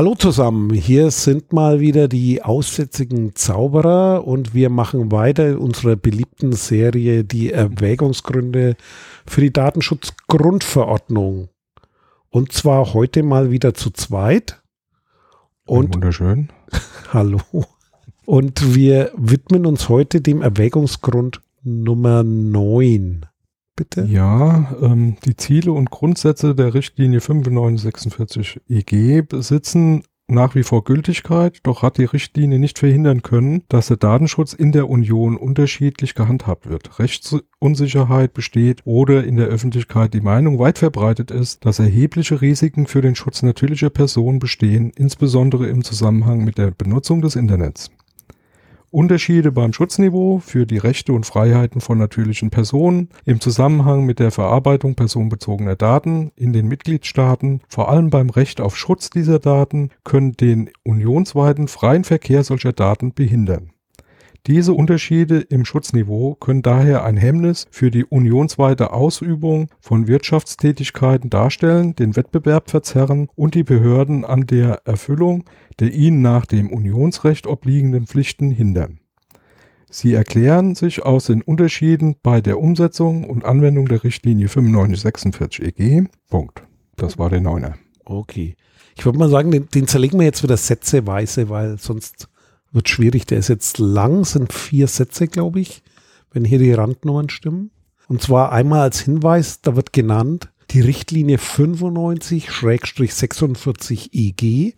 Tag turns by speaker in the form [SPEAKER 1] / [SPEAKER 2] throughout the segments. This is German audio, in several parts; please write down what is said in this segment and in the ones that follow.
[SPEAKER 1] Hallo zusammen, hier sind mal wieder die aussätzigen Zauberer und wir machen weiter in unserer beliebten Serie die Erwägungsgründe für die Datenschutzgrundverordnung. Und zwar heute mal wieder zu zweit.
[SPEAKER 2] Und wunderschön.
[SPEAKER 1] Hallo. Und wir widmen uns heute dem Erwägungsgrund Nummer 9
[SPEAKER 2] bitte? Ja, ähm, die Ziele und Grundsätze der Richtlinie 9546 EG besitzen nach wie vor Gültigkeit, doch hat die Richtlinie nicht verhindern können, dass der Datenschutz in der Union unterschiedlich gehandhabt wird. Rechtsunsicherheit besteht oder in der Öffentlichkeit die Meinung weit verbreitet ist, dass erhebliche Risiken für den Schutz natürlicher Personen bestehen, insbesondere im Zusammenhang mit der Benutzung des Internets. Unterschiede beim Schutzniveau für die Rechte und Freiheiten von natürlichen Personen im Zusammenhang mit der Verarbeitung personenbezogener Daten in den Mitgliedstaaten, vor allem beim Recht auf Schutz dieser Daten, können den unionsweiten freien Verkehr solcher Daten behindern. Diese Unterschiede im Schutzniveau können daher ein Hemmnis für die unionsweite Ausübung von Wirtschaftstätigkeiten darstellen, den Wettbewerb verzerren und die Behörden an der Erfüllung der ihnen nach dem Unionsrecht obliegenden Pflichten hindern. Sie erklären sich aus den Unterschieden bei der Umsetzung und Anwendung der Richtlinie 9546 EG. Punkt. Das war der Neuner.
[SPEAKER 1] Okay. Ich würde mal sagen, den, den zerlegen wir jetzt wieder sätzeweise, weil sonst wird schwierig. Der ist jetzt lang, sind vier Sätze, glaube ich, wenn hier die Randnummern stimmen. Und zwar einmal als Hinweis, da wird genannt die Richtlinie 95-46 EG.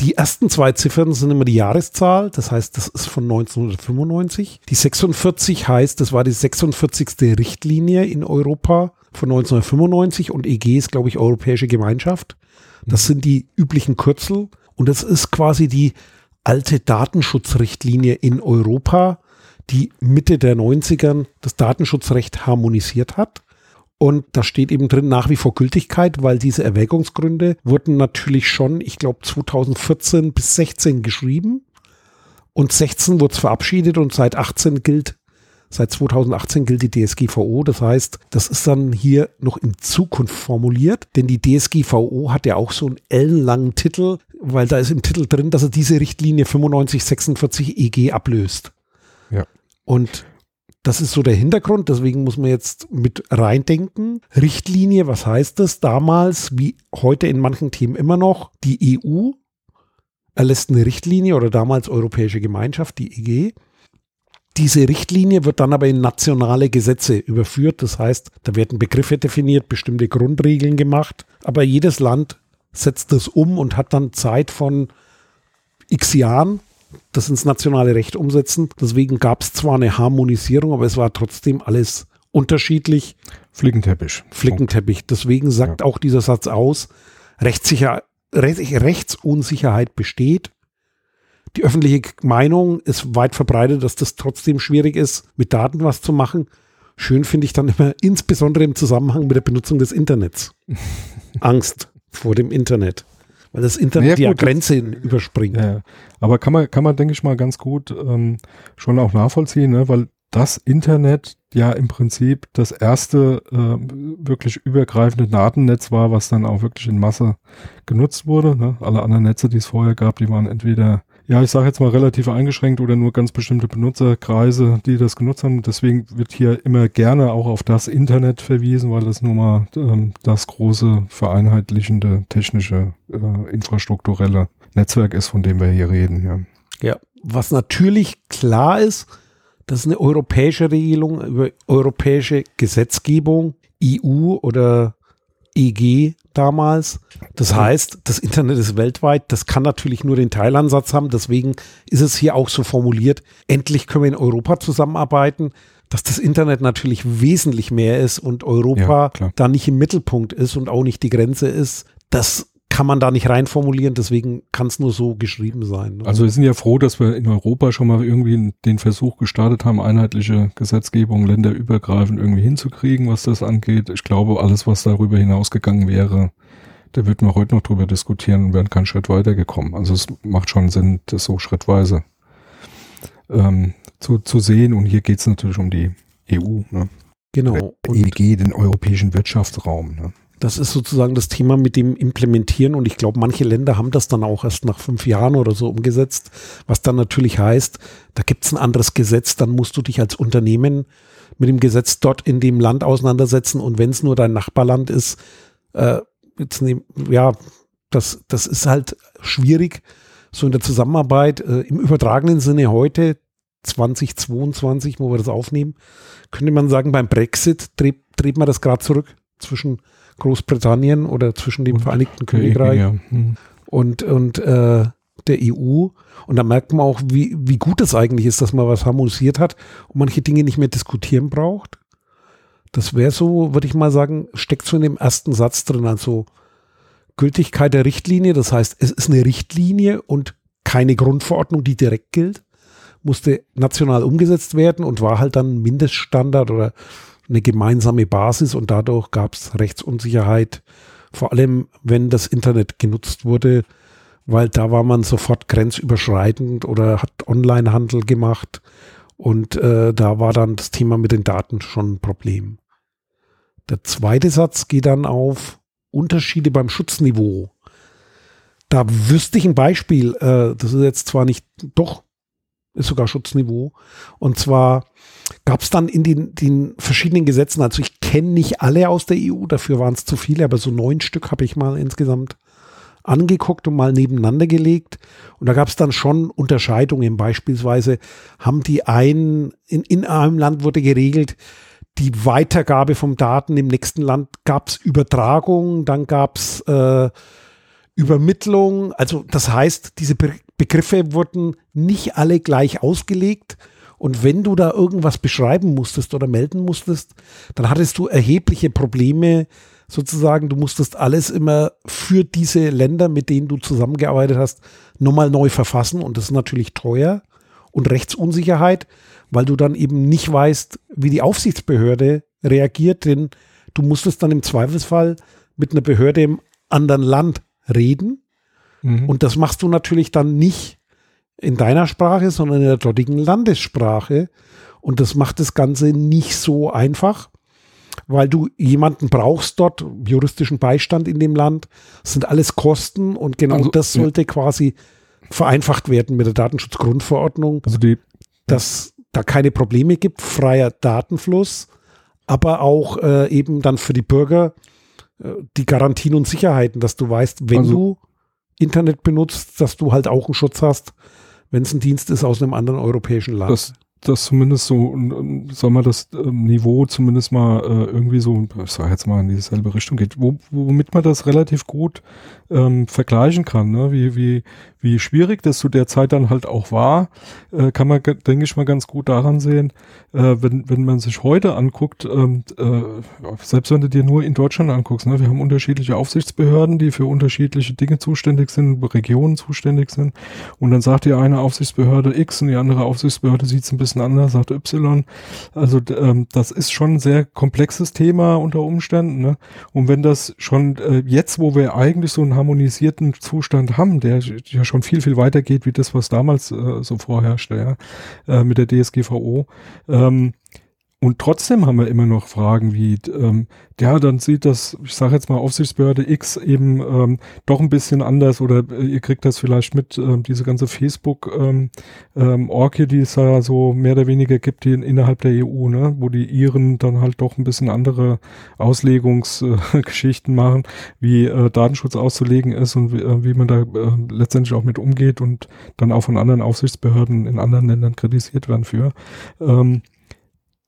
[SPEAKER 1] Die ersten zwei Ziffern sind immer die Jahreszahl, das heißt, das ist von 1995. Die 46 heißt, das war die 46. Richtlinie in Europa von 1995 und EG ist, glaube ich, Europäische Gemeinschaft. Das mhm. sind die üblichen Kürzel und das ist quasi die alte Datenschutzrichtlinie in Europa, die Mitte der 90ern das Datenschutzrecht harmonisiert hat. Und da steht eben drin nach wie vor Gültigkeit, weil diese Erwägungsgründe wurden natürlich schon, ich glaube, 2014 bis 16 geschrieben. Und 16 wurde es verabschiedet und seit 18 gilt, seit 2018 gilt die DSGVO. Das heißt, das ist dann hier noch in Zukunft formuliert, denn die DSGVO hat ja auch so einen ellenlangen Titel, weil da ist im Titel drin, dass er diese Richtlinie 9546 EG ablöst.
[SPEAKER 2] Ja.
[SPEAKER 1] Und das ist so der Hintergrund, deswegen muss man jetzt mit reindenken. Richtlinie, was heißt das? Damals, wie heute in manchen Themen immer noch, die EU erlässt eine Richtlinie oder damals Europäische Gemeinschaft, die EG. Diese Richtlinie wird dann aber in nationale Gesetze überführt. Das heißt, da werden Begriffe definiert, bestimmte Grundregeln gemacht. Aber jedes Land setzt das um und hat dann Zeit von x Jahren, das ins nationale Recht umsetzen. Deswegen gab es zwar eine Harmonisierung, aber es war trotzdem alles unterschiedlich.
[SPEAKER 2] Flickenteppich.
[SPEAKER 1] Flickenteppich. Deswegen sagt ja. auch dieser Satz aus, Rechtssicher, Rechtsunsicherheit besteht. Die öffentliche Meinung ist weit verbreitet, dass das trotzdem schwierig ist, mit Daten was zu machen. Schön finde ich dann immer, insbesondere im Zusammenhang mit der Benutzung des Internets. Angst vor dem Internet. Weil das Internet ja, die Grenzen überspringt. Ja,
[SPEAKER 2] aber kann man, kann man, denke ich mal, ganz gut ähm, schon auch nachvollziehen, ne? weil das Internet ja im Prinzip das erste äh, wirklich übergreifende Datennetz war, was dann auch wirklich in Masse genutzt wurde. Ne? Alle anderen Netze, die es vorher gab, die waren entweder ja, ich sage jetzt mal relativ eingeschränkt oder nur ganz bestimmte Benutzerkreise, die das genutzt haben. Deswegen wird hier immer gerne auch auf das Internet verwiesen, weil das nun mal ähm, das große vereinheitlichende technische äh, infrastrukturelle Netzwerk ist, von dem wir hier reden.
[SPEAKER 1] Ja. ja, was natürlich klar ist, das ist eine europäische Regelung über europäische Gesetzgebung, EU oder EG damals. Das heißt, das Internet ist weltweit. Das kann natürlich nur den Teilansatz haben. Deswegen ist es hier auch so formuliert. Endlich können wir in Europa zusammenarbeiten, dass das Internet natürlich wesentlich mehr ist und Europa ja, da nicht im Mittelpunkt ist und auch nicht die Grenze ist. Das kann man da nicht reinformulieren, deswegen kann es nur so geschrieben sein.
[SPEAKER 2] Ne? Also wir sind ja froh, dass wir in Europa schon mal irgendwie den Versuch gestartet haben, einheitliche Gesetzgebung länderübergreifend irgendwie hinzukriegen, was das angeht. Ich glaube, alles, was darüber hinausgegangen wäre, da würden wir heute noch drüber diskutieren und wären keinen Schritt weiter gekommen. Also es macht schon Sinn, das so schrittweise ähm, zu, zu sehen. Und hier geht es natürlich um die EU. Ne?
[SPEAKER 1] Genau.
[SPEAKER 2] EG, den europäischen Wirtschaftsraum. Ne?
[SPEAKER 1] Das ist sozusagen das Thema mit dem Implementieren und ich glaube, manche Länder haben das dann auch erst nach fünf Jahren oder so umgesetzt, was dann natürlich heißt, da gibt es ein anderes Gesetz, dann musst du dich als Unternehmen mit dem Gesetz dort in dem Land auseinandersetzen und wenn es nur dein Nachbarland ist, äh, jetzt nehm, ja, das, das ist halt schwierig, so in der Zusammenarbeit äh, im übertragenen Sinne heute 2022, wo wir das aufnehmen, könnte man sagen, beim Brexit dreht, dreht man das gerade zurück zwischen Großbritannien oder zwischen dem und Vereinigten Königreich ja. hm. und, und äh, der EU. Und da merkt man auch, wie, wie gut es eigentlich ist, dass man was harmonisiert hat und manche Dinge nicht mehr diskutieren braucht. Das wäre so, würde ich mal sagen, steckt so in dem ersten Satz drin. Also Gültigkeit der Richtlinie, das heißt, es ist eine Richtlinie und keine Grundverordnung, die direkt gilt, musste national umgesetzt werden und war halt dann Mindeststandard oder eine gemeinsame Basis und dadurch gab es Rechtsunsicherheit, vor allem wenn das Internet genutzt wurde, weil da war man sofort grenzüberschreitend oder hat Onlinehandel gemacht und äh, da war dann das Thema mit den Daten schon ein Problem. Der zweite Satz geht dann auf Unterschiede beim Schutzniveau. Da wüsste ich ein Beispiel, äh, das ist jetzt zwar nicht, doch, ist sogar Schutzniveau. Und zwar gab es dann in den, den verschiedenen Gesetzen, also ich kenne nicht alle aus der EU, dafür waren es zu viele, aber so neun Stück habe ich mal insgesamt angeguckt und mal nebeneinander gelegt. Und da gab es dann schon Unterscheidungen. Beispielsweise haben die einen, in, in einem Land wurde geregelt, die Weitergabe von Daten im nächsten Land gab es Übertragung, dann gab es äh, Übermittlung. Also das heißt, diese Begriffe wurden nicht alle gleich ausgelegt. Und wenn du da irgendwas beschreiben musstest oder melden musstest, dann hattest du erhebliche Probleme, sozusagen. Du musstest alles immer für diese Länder, mit denen du zusammengearbeitet hast, nochmal neu verfassen. Und das ist natürlich teuer und Rechtsunsicherheit, weil du dann eben nicht weißt, wie die Aufsichtsbehörde reagiert. Denn du musstest dann im Zweifelsfall mit einer Behörde im anderen Land reden. Mhm. Und das machst du natürlich dann nicht in deiner Sprache, sondern in der dortigen Landessprache. Und das macht das Ganze nicht so einfach, weil du jemanden brauchst dort, juristischen Beistand in dem Land. Das sind alles Kosten und genau also, das sollte ja. quasi vereinfacht werden mit der Datenschutzgrundverordnung. Also die, dass da keine Probleme gibt, freier Datenfluss, aber auch äh, eben dann für die Bürger äh, die Garantien und Sicherheiten, dass du weißt, wenn also, du Internet benutzt, dass du halt auch einen Schutz hast, wenn es ein Dienst ist aus einem anderen europäischen Land.
[SPEAKER 2] Das, das zumindest so, soll man das ähm, Niveau zumindest mal äh, irgendwie so, ich sag jetzt mal in dieselbe Richtung geht, wo, womit man das relativ gut ähm, vergleichen kann, ne? wie, wie, wie schwierig das zu der Zeit dann halt auch war, äh, kann man, denke ich mal, ganz gut daran sehen, äh, wenn, wenn man sich heute anguckt, ähm, äh, selbst wenn du dir nur in Deutschland anguckst, ne? wir haben unterschiedliche Aufsichtsbehörden, die für unterschiedliche Dinge zuständig sind, Regionen zuständig sind und dann sagt die eine Aufsichtsbehörde X und die andere Aufsichtsbehörde sieht es ein bisschen anders, sagt Y. Also ähm, das ist schon ein sehr komplexes Thema unter Umständen. Ne? Und wenn das schon äh, jetzt, wo wir eigentlich so harmonisierten Zustand haben, der ja schon viel, viel weiter geht, wie das, was damals äh, so vorherrschte, ja, äh, mit der DSGVO, ähm, und trotzdem haben wir immer noch Fragen wie, ähm, ja, dann sieht das, ich sage jetzt mal, Aufsichtsbehörde X eben ähm, doch ein bisschen anders oder äh, ihr kriegt das vielleicht mit, ähm, diese ganze Facebook-Orgie, ähm, ähm, die es da so mehr oder weniger gibt, die in, innerhalb der EU, ne, wo die Iren dann halt doch ein bisschen andere Auslegungsgeschichten äh, machen, wie äh, Datenschutz auszulegen ist und wie, äh, wie man da äh, letztendlich auch mit umgeht und dann auch von anderen Aufsichtsbehörden in anderen Ländern kritisiert werden für.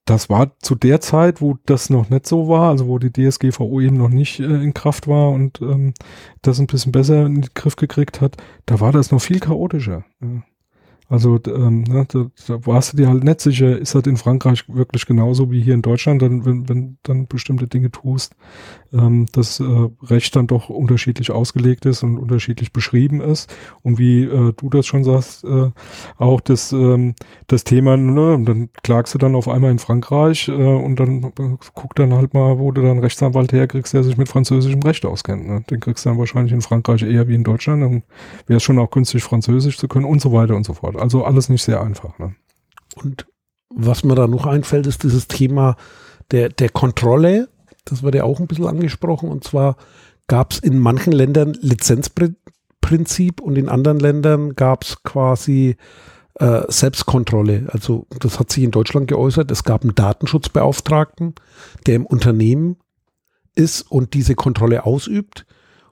[SPEAKER 2] Das war zu der Zeit, wo das noch nicht so war, also wo die DSGVO eben noch nicht äh, in Kraft war und ähm, das ein bisschen besser in den Griff gekriegt hat, da war das noch viel chaotischer. Ja. Also ähm, ne, da, da warst du dir halt nicht sicher, ist das in Frankreich wirklich genauso wie hier in Deutschland, dann, wenn, wenn dann bestimmte Dinge tust, ähm, das äh, Recht dann doch unterschiedlich ausgelegt ist und unterschiedlich beschrieben ist. Und wie äh, du das schon sagst, äh, auch das, ähm, das Thema, ne, dann klagst du dann auf einmal in Frankreich äh, und dann äh, guck dann halt mal, wo du dann Rechtsanwalt herkriegst, der sich mit französischem Recht auskennt. Ne? Den kriegst du dann wahrscheinlich in Frankreich eher wie in Deutschland. Dann wäre es schon auch günstig, Französisch zu können und so weiter und so fort. Also alles nicht sehr einfach. Ne?
[SPEAKER 1] Und was mir da noch einfällt, ist dieses Thema der, der Kontrolle. Das wurde auch ein bisschen angesprochen. Und zwar gab es in manchen Ländern Lizenzprinzip und in anderen Ländern gab es quasi äh, Selbstkontrolle. Also das hat sich in Deutschland geäußert. Es gab einen Datenschutzbeauftragten, der im Unternehmen ist und diese Kontrolle ausübt.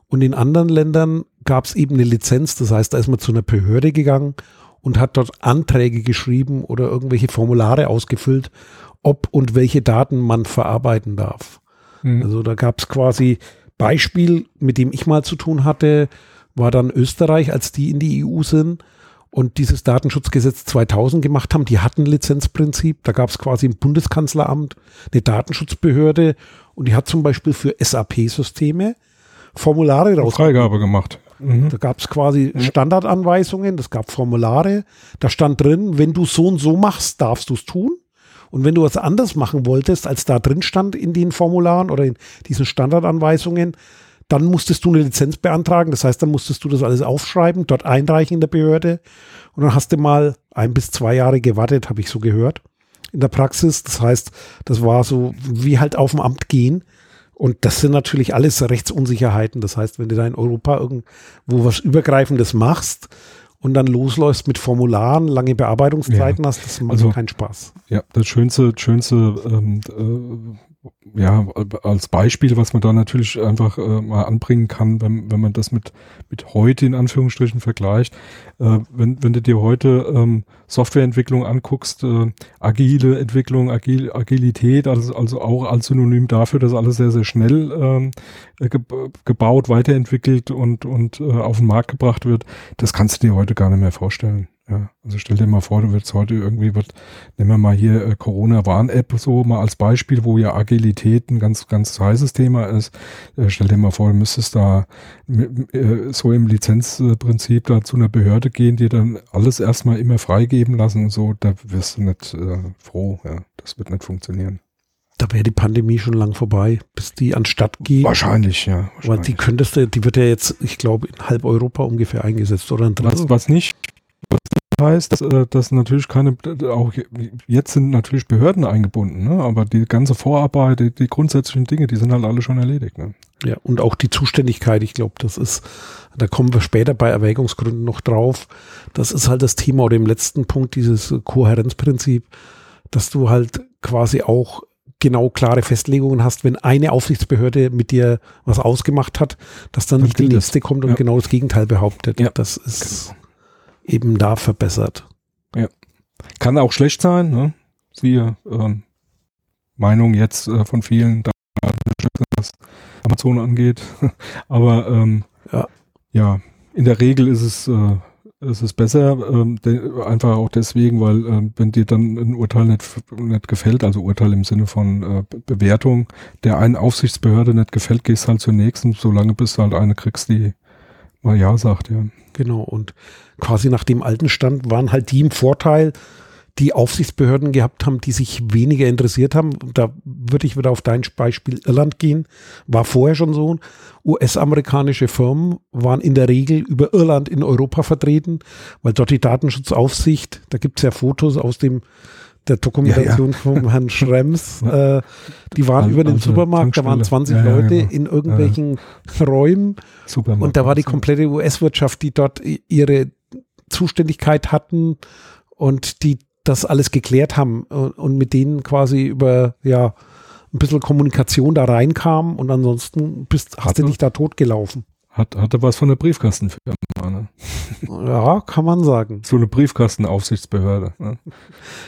[SPEAKER 1] Und in anderen Ländern gab es eben eine Lizenz. Das heißt, da ist man zu einer Behörde gegangen und hat dort Anträge geschrieben oder irgendwelche Formulare ausgefüllt, ob und welche Daten man verarbeiten darf. Mhm. Also da gab es quasi Beispiel, mit dem ich mal zu tun hatte, war dann Österreich, als die in die EU sind und dieses Datenschutzgesetz 2000 gemacht haben. Die hatten Lizenzprinzip. Da gab es quasi im Bundeskanzleramt eine Datenschutzbehörde und die hat zum Beispiel für SAP-Systeme Formulare
[SPEAKER 2] raus. Freigabe gemacht.
[SPEAKER 1] Mhm. Da gab es quasi Standardanweisungen, das gab Formulare. Da stand drin, wenn du so und so machst, darfst du es tun. Und wenn du was anders machen wolltest, als da drin stand in den Formularen oder in diesen Standardanweisungen, dann musstest du eine Lizenz beantragen. Das heißt, dann musstest du das alles aufschreiben, dort einreichen in der Behörde. Und dann hast du mal ein bis zwei Jahre gewartet, habe ich so gehört, in der Praxis. Das heißt, das war so wie halt auf dem Amt gehen. Und das sind natürlich alles Rechtsunsicherheiten. Das heißt, wenn du da in Europa irgendwo was Übergreifendes machst und dann losläufst mit Formularen, lange Bearbeitungszeiten ja. hast, das macht also, keinen Spaß.
[SPEAKER 2] Ja, das schönste, schönste ähm, äh, ja, als Beispiel, was man da natürlich einfach äh, mal anbringen kann, wenn, wenn man das mit, mit heute in Anführungsstrichen vergleicht. Äh, wenn, wenn du dir heute ähm, Softwareentwicklung anguckst, äh, agile Entwicklung, Agil, Agilität, also, also auch als Synonym dafür, dass alles sehr, sehr schnell ähm, ge gebaut, weiterentwickelt und, und äh, auf den Markt gebracht wird, das kannst du dir heute gar nicht mehr vorstellen. Ja, also stell dir mal vor, du wirst heute irgendwie, wird, nehmen wir mal hier äh, Corona-Warn-App so mal als Beispiel, wo ja Agilität ein ganz, ganz heißes Thema ist. Äh, stell dir mal vor, du müsstest da äh, so im Lizenzprinzip da zu einer Behörde gehen, die dann alles erstmal immer freigeben lassen und so, da wirst du nicht äh, froh, ja. Das wird nicht funktionieren.
[SPEAKER 1] Da wäre die Pandemie schon lang vorbei, bis die anstatt geht.
[SPEAKER 2] Wahrscheinlich, ja.
[SPEAKER 1] Wahrscheinlich. Weil die könntest du, die wird ja jetzt, ich glaube, in halb Europa ungefähr eingesetzt, oder?
[SPEAKER 2] Was, was nicht heißt, äh, dass natürlich keine, auch jetzt sind natürlich Behörden eingebunden, ne? aber die ganze Vorarbeit, die, die grundsätzlichen Dinge, die sind halt alle schon erledigt. Ne?
[SPEAKER 1] Ja, und auch die Zuständigkeit, ich glaube, das ist, da kommen wir später bei Erwägungsgründen noch drauf. Das ist halt das Thema oder im letzten Punkt dieses Kohärenzprinzip, dass du halt quasi auch genau klare Festlegungen hast, wenn eine Aufsichtsbehörde mit dir was ausgemacht hat, dass dann, dann nicht die nächste das. kommt und ja. genau das Gegenteil behauptet. Ja. Das ist genau eben da verbessert.
[SPEAKER 2] Ja. Kann auch schlecht sein, ne? Siehe ähm, Meinung jetzt äh, von vielen, da, was Amazon angeht. Aber ähm, ja. ja, in der Regel ist es, äh, ist es besser, ähm, einfach auch deswegen, weil äh, wenn dir dann ein Urteil nicht, nicht gefällt, also Urteil im Sinne von äh, Bewertung, der einen Aufsichtsbehörde nicht gefällt, gehst halt zur nächsten, solange bis du halt eine kriegst, die mal Ja sagt, ja.
[SPEAKER 1] Genau, und quasi nach dem alten Stand waren halt die im Vorteil, die Aufsichtsbehörden gehabt haben, die sich weniger interessiert haben. Da würde ich wieder auf dein Beispiel Irland gehen. War vorher schon so. US-amerikanische Firmen waren in der Regel über Irland in Europa vertreten, weil dort die Datenschutzaufsicht, da gibt es ja Fotos aus dem der Dokumentation ja, ja. von Herrn Schrems, äh, die waren also, über den Supermarkt, da waren 20 ja, Leute genau. in irgendwelchen Räumen Supermarkt und da war die komplette US-Wirtschaft, die dort ihre Zuständigkeit hatten und die das alles geklärt haben und, und mit denen quasi über, ja, ein bisschen Kommunikation da reinkam und ansonsten bist, hast du dich da totgelaufen.
[SPEAKER 2] Hat, hatte was von der Briefkastenfirma, ne?
[SPEAKER 1] Ja, kann man sagen.
[SPEAKER 2] So eine Briefkastenaufsichtsbehörde. Ne?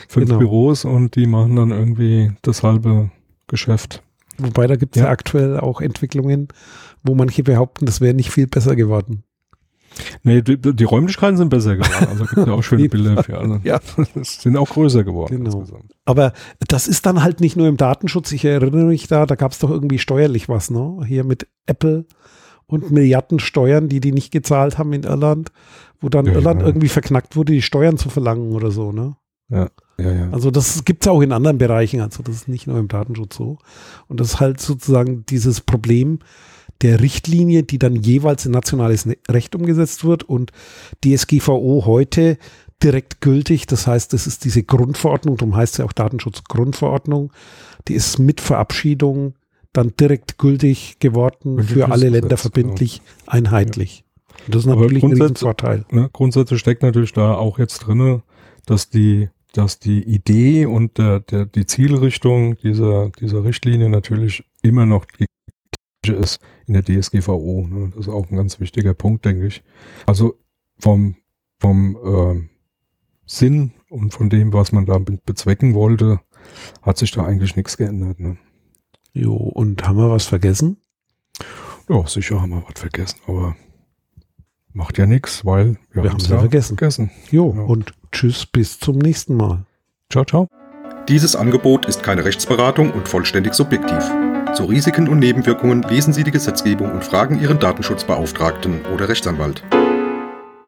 [SPEAKER 2] Fünf genau. Büros und die machen dann irgendwie das halbe Geschäft.
[SPEAKER 1] Wobei da gibt es ja. ja. aktuell auch Entwicklungen, wo manche behaupten, das wäre nicht viel besser geworden.
[SPEAKER 2] Nee, die, die Räumlichkeiten sind besser geworden. Also gibt ja auch schöne Bilder für alle.
[SPEAKER 1] ja.
[SPEAKER 2] sind auch größer geworden.
[SPEAKER 1] Genau. Aber das ist dann halt nicht nur im Datenschutz. Ich erinnere mich da, da gab es doch irgendwie steuerlich was, ne? Hier mit Apple und Milliarden Steuern, die die nicht gezahlt haben in Irland, wo dann ja, Irland ja. irgendwie verknackt wurde, die Steuern zu verlangen oder so, ne?
[SPEAKER 2] Ja. Ja, ja.
[SPEAKER 1] Also das gibt es auch in anderen Bereichen, also das ist nicht nur im Datenschutz so. Und das ist halt sozusagen dieses Problem der Richtlinie, die dann jeweils in nationales ne-, Recht umgesetzt wird und DSGVO heute direkt gültig. Das heißt, das ist diese Grundverordnung, darum heißt es ja auch Datenschutzgrundverordnung, die ist mit Verabschiedung dann direkt gültig geworden, für alle
[SPEAKER 2] Gesetz,
[SPEAKER 1] Länder verbindlich, einheitlich. Und das ist natürlich ein Riesenvorteil.
[SPEAKER 2] Ne? Grundsätzlich steckt natürlich da auch jetzt drinne, dass die, dass die Idee und der, der, die Zielrichtung dieser, dieser Richtlinie natürlich immer noch die gleiche ist in der DSGVO. Ne? Das ist auch ein ganz wichtiger Punkt, denke ich. Also vom, vom ähm, Sinn und von dem, was man da be- bezwecken wollte, hat sich da eigentlich nichts geändert. Ne?
[SPEAKER 1] Jo, und haben wir was vergessen?
[SPEAKER 2] Ja, sicher haben wir was vergessen, aber macht ja nichts, weil wir,
[SPEAKER 1] Wir
[SPEAKER 2] haben's
[SPEAKER 1] haben's ja vergessen.
[SPEAKER 2] vergessen.
[SPEAKER 1] Jo,
[SPEAKER 2] Ja.
[SPEAKER 1] und tschüss, bis zum nächsten Mal.
[SPEAKER 2] Ciao, ciao.
[SPEAKER 3] Dieses Angebot ist keine Rechtsberatung und vollständig subjektiv. Zu Risiken und Nebenwirkungen lesen Sie die Gesetzgebung und fragen Ihren Datenschutzbeauftragten oder Rechtsanwalt.